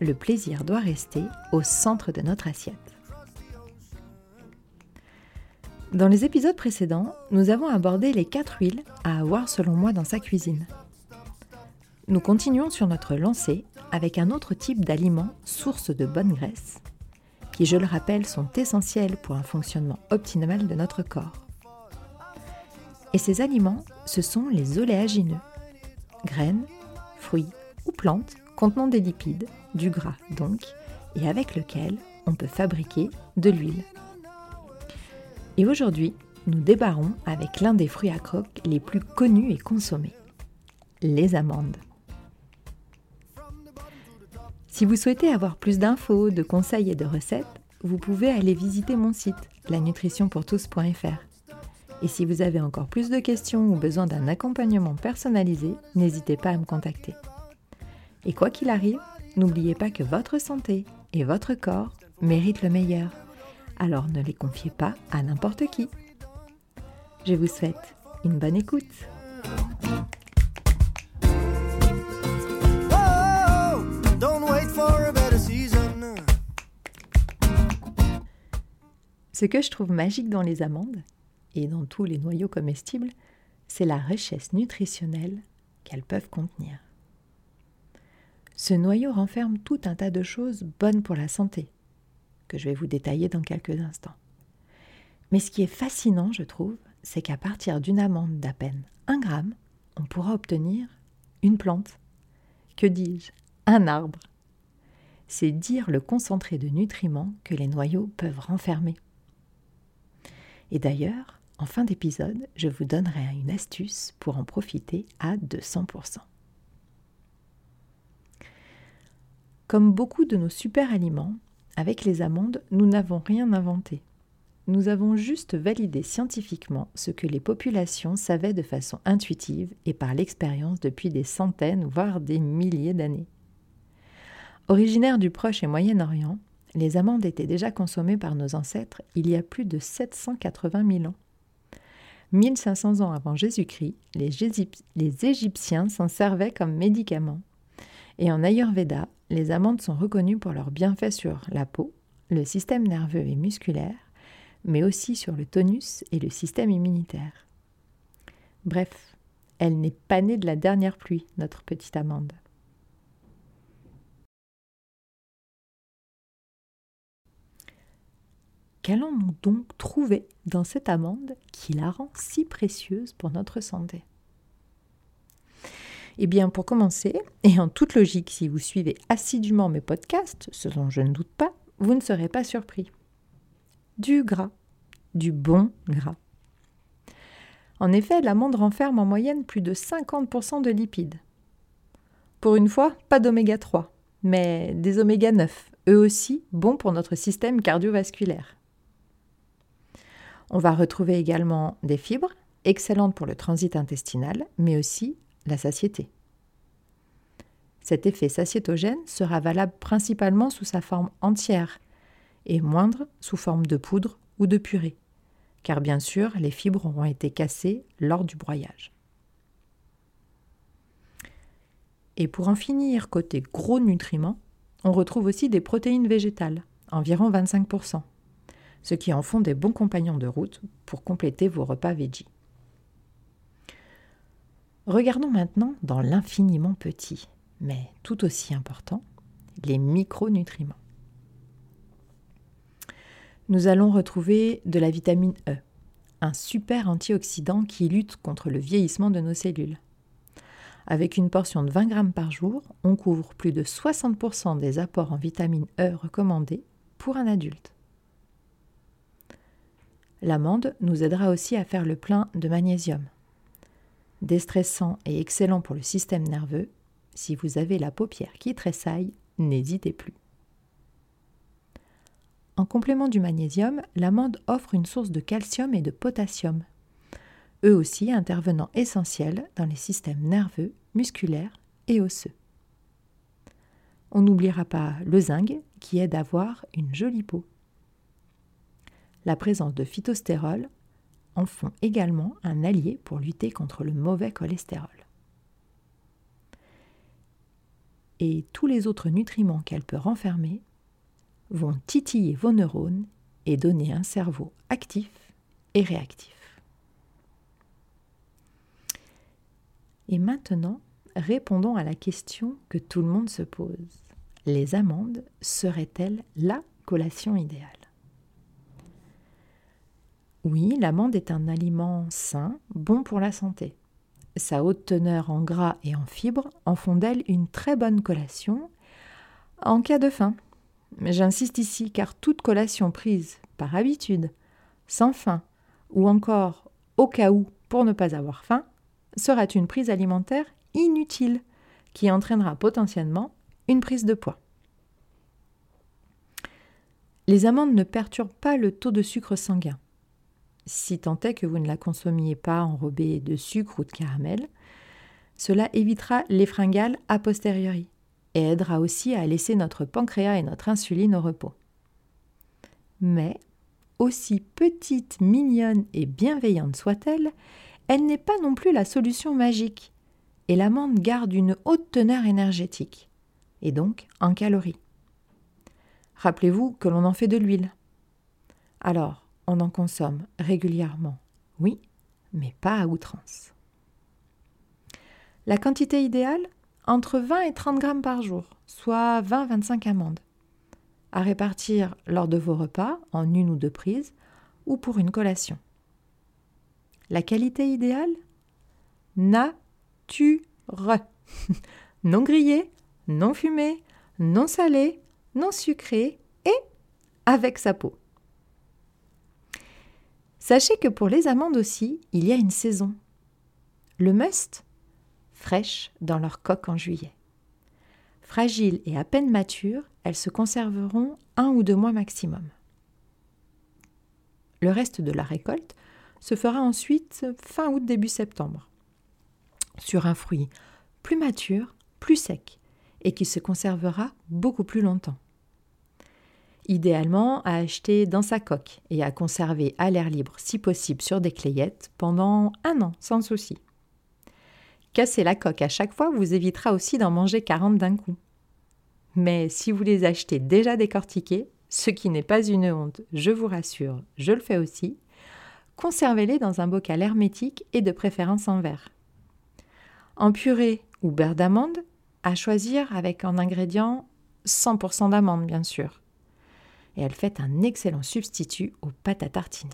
le plaisir doit rester au centre de notre assiette. Dans les épisodes précédents, nous avons abordé les quatre huiles à avoir selon moi dans sa cuisine. Nous continuons sur notre lancée avec un autre type d'aliments source de bonne graisse, qui, je le rappelle, sont essentiels pour un fonctionnement optimal de notre corps. Et ces aliments, ce sont les oléagineux, graines, fruits ou plantes contenant des lipides, du gras donc, et avec lequel on peut fabriquer de l'huile. Et aujourd'hui, nous débarrons avec l'un des fruits à croque les plus connus et consommés, les amandes. Si vous souhaitez avoir plus d'infos, de conseils et de recettes, vous pouvez aller visiter mon site, lanutritionpourtous.fr. Et si vous avez encore plus de questions ou besoin d'un accompagnement personnalisé, n'hésitez pas à me contacter. Et quoi qu'il arrive, n'oubliez pas que votre santé et votre corps méritent le meilleur. Alors ne les confiez pas à n'importe qui. Je vous souhaite une bonne écoute. Ce que je trouve magique dans les amandes, et dans tous les noyaux comestibles, c'est la richesse nutritionnelle qu'elles peuvent contenir. Ce noyau renferme tout un tas de choses bonnes pour la santé, que je vais vous détailler dans quelques instants. Mais ce qui est fascinant, je trouve, c'est qu'à partir d'une amande d'à peine 1 gramme, on pourra obtenir une plante. Que dis-je? Un arbre. C'est dire le concentré de nutriments que les noyaux peuvent renfermer. Et d'ailleurs, en fin d'épisode, je vous donnerai une astuce pour en profiter à 200%. Comme beaucoup de nos super aliments, avec les amandes, nous n'avons rien inventé. Nous avons juste validé scientifiquement ce que les populations savaient de façon intuitive et par l'expérience depuis des centaines, voire des milliers d'années. Originaires du Proche et Moyen-Orient, les amandes étaient déjà consommées par nos ancêtres il y a plus de 780 000 ans. 1500 ans avant Jésus-Christ, les, Égyptiens s'en servaient comme médicaments. Et en Ayurveda, les amandes sont reconnues pour leurs bienfaits sur la peau, le système nerveux et musculaire, mais aussi sur le tonus et le système immunitaire. Bref, elle n'est pas née de la dernière pluie, notre petite amande. Qu'allons-nous donc trouver dans cette amande qui la rend si précieuse pour notre santé? Eh bien, pour commencer, et en toute logique, si vous suivez assidûment mes podcasts, ce dont je ne doute pas, vous ne serez pas surpris. Du gras, du bon gras. En effet, l'amande renferme en moyenne plus de 50% de lipides. Pour une fois, pas d'oméga 3, mais des oméga 9, eux aussi bons pour notre système cardiovasculaire. On va retrouver également des fibres, excellentes pour le transit intestinal, mais aussi la satiété. Cet effet satiétogène sera valable principalement sous sa forme entière et moindre sous forme de poudre ou de purée, car bien sûr les fibres auront été cassées lors du broyage. Et pour en finir côté gros nutriments, on retrouve aussi des protéines végétales, environ 25% ce qui en font des bons compagnons de route pour compléter vos repas veggie. Regardons maintenant dans l'infiniment petit, mais tout aussi important, les micronutriments. Nous allons retrouver de la vitamine E, un super antioxydant qui lutte contre le vieillissement de nos cellules. Avec une portion de 20 grammes par jour, on couvre plus de 60% des apports en vitamine E recommandés pour un adulte. L'amande nous aidera aussi à faire le plein de magnésium. Déstressant et excellent pour le système nerveux, si vous avez la paupière qui tressaille, n'hésitez plus. En complément du magnésium, l'amande offre une source de calcium et de potassium, eux aussi intervenant essentiels dans les systèmes nerveux, musculaires et osseux. On n'oubliera pas le zinc qui aide à avoir une jolie peau. La présence de phytostérol en font également un allié pour lutter contre le mauvais cholestérol. Et tous les autres nutriments qu'elle peut renfermer vont titiller vos neurones et donner un cerveau actif et réactif. Et maintenant, répondons à la question que tout le monde se pose. Les amandes seraient-elles la collation idéale? Oui, l'amande est un aliment sain, bon pour la santé. Sa haute teneur en gras et en fibres en font d'elle une très bonne collation en cas de faim. J'insiste ici car toute collation prise par habitude, sans faim, ou encore au cas où pour ne pas avoir faim, sera une prise alimentaire inutile qui entraînera potentiellement une prise de poids. Les amandes ne perturbent pas le taux de sucre sanguin. Si tant est que vous ne la consommiez pas enrobée de sucre ou de caramel, cela évitera les fringales a posteriori et aidera aussi à laisser notre pancréas et notre insuline au repos. Mais, aussi petite, mignonne et bienveillante soit-elle, elle n'est pas non plus la solution magique, et l'amande garde une haute teneur énergétique, et donc en calories. Rappelez-vous que l'on en fait de l'huile. Alors, on en consomme régulièrement, oui, mais pas à outrance. La quantité idéale entre 20 et 30 grammes par jour, soit 20-25 amandes, à répartir lors de vos repas en une ou deux prises ou pour une collation. La qualité idéale Nature. non grillé, non fumé, non salé, non sucré et avec sa peau. Sachez que pour les amandes aussi, il y a une saison. Le must, fraîches dans leur coque en juillet. Fragiles et à peine matures, elles se conserveront un ou deux mois maximum. Le reste de la récolte se fera ensuite fin août début septembre sur un fruit plus mature, plus sec et qui se conservera beaucoup plus longtemps. Idéalement à acheter dans sa coque et à conserver à l'air libre si possible sur des clayettes pendant un an sans souci. Casser la coque à chaque fois vous évitera aussi d'en manger 40 d'un coup. Mais si vous les achetez déjà décortiqués, ce qui n'est pas une honte, je vous rassure, je le fais aussi, conservez-les dans un bocal hermétique et de préférence en verre. En purée ou beurre d'amande, à choisir avec un ingrédient 100% d'amande bien sûr. Et elle fait un excellent substitut aux pâtes à tartiner.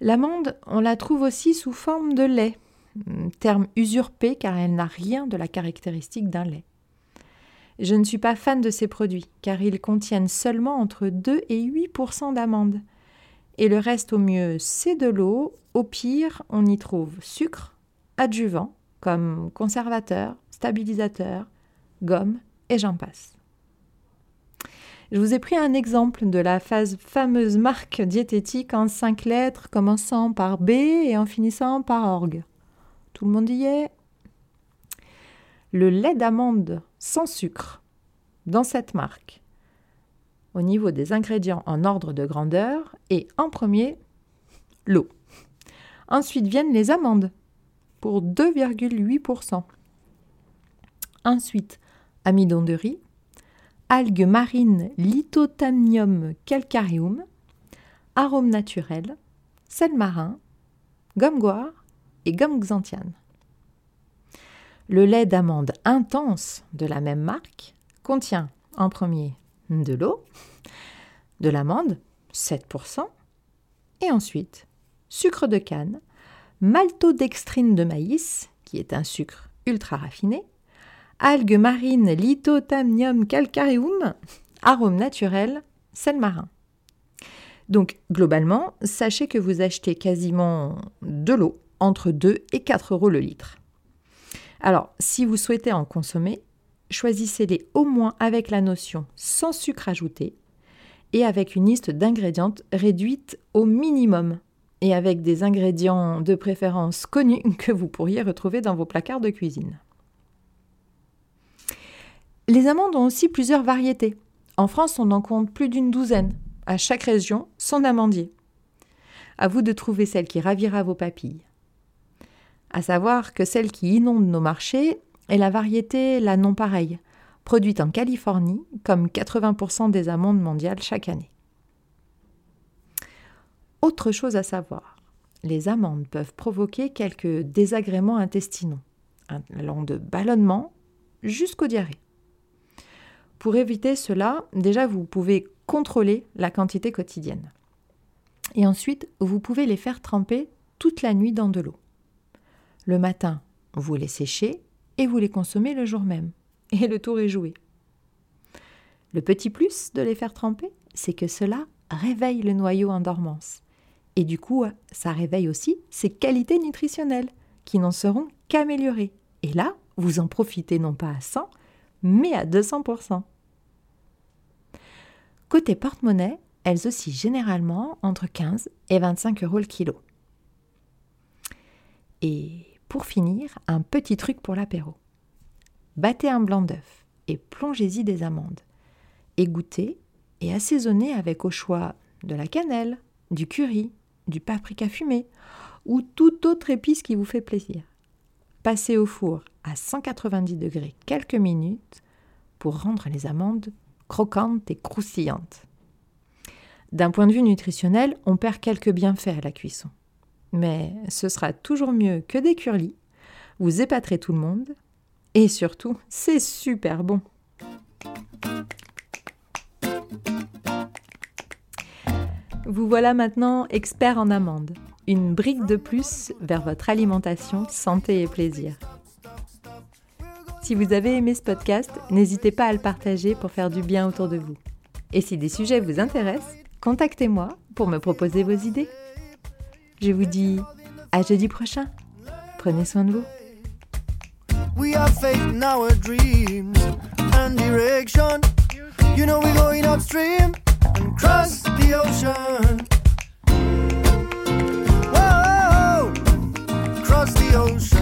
L'amande, on la trouve aussi sous forme de lait, terme usurpé car elle n'a rien de la caractéristique d'un lait. Je ne suis pas fan de ces produits car ils contiennent seulement entre 2 et 8% d'amandes. Et le reste au mieux c'est de l'eau, au pire on y trouve sucre, adjuvant comme conservateur, stabilisateur, gomme et j'en passe. Je vous ai pris un exemple de la fameuse marque diététique en cinq lettres commençant par B et en finissant par orgue. Tout le monde y est? Le lait d'amande sans sucre dans cette marque, au niveau des ingrédients en ordre de grandeur, et en premier, l'eau. Ensuite viennent les amandes pour 2,8%. Ensuite, amidon de riz, algues marines Lithothamnium calcareum, arôme naturel, sel marin, gomme goire et gomme xanthiane. Le lait d'amande intense de la même marque contient en premier de l'eau, de l'amande 7%, et ensuite sucre de canne, maltodextrine de maïs, qui est un sucre ultra raffiné, algues marines Lithothamnium calcareum, arôme naturel, sel marin. Donc globalement, sachez que vous achetez quasiment de l'eau entre 2 et 4 euros le litre. Alors, si vous souhaitez en consommer, choisissez-les au moins avec la notion sans sucre ajouté et avec une liste d'ingrédients réduite au minimum et avec des ingrédients de préférence connus que vous pourriez retrouver dans vos placards de cuisine. Les amandes ont aussi plusieurs variétés. En France, on en compte plus d'une douzaine. À chaque région, son amandier. À vous de trouver celle qui ravira vos papilles. À savoir que celle qui inonde nos marchés est la variété la non pareille, produite en Californie, comme 80% des amandes mondiales chaque année. Autre chose à savoir, les amandes peuvent provoquer quelques désagréments intestinaux, allant de ballonnement jusqu'aux diarrhées. Pour éviter cela, déjà vous pouvez contrôler la quantité quotidienne. Et ensuite, vous pouvez les faire tremper toute la nuit dans de l'eau. Le matin, vous les séchez et vous les consommez le jour même. Et le tour est joué. Le petit plus de les faire tremper, c'est que cela réveille le noyau en dormance. Et du coup, ça réveille aussi ses qualités nutritionnelles, qui n'en seront qu'améliorées. Et là, vous en profitez non pas à 100, mais à 200%. Côté porte-monnaie, elles oscillent généralement entre 15 et 25 euros le kilo. Et pour finir, un petit truc pour l'apéro. Battez un blanc d'œuf et plongez-y des amandes. Égouttez et assaisonnez avec au choix de la cannelle, du curry, du paprika fumé ou toute autre épice qui vous fait plaisir. Passez au four à 190 degrés quelques minutes pour rendre les amandes croquante et croustillante. D'un point de vue nutritionnel, on perd quelques bienfaits à la cuisson. Mais ce sera toujours mieux que des curlis. Vous épaterez tout le monde. Et surtout, c'est super bon. Vous voilà maintenant expert en amandes. Une brique de plus vers votre alimentation, santé et plaisir. Si vous avez aimé ce podcast, n'hésitez pas à le partager pour faire du bien autour de vous. Et si des sujets vous intéressent, contactez-moi pour me proposer vos idées. Je vous dis à jeudi prochain. Prenez soin de vous. We are faking our dreams and direction. You know we're going upstream cross the ocean. Cross the ocean.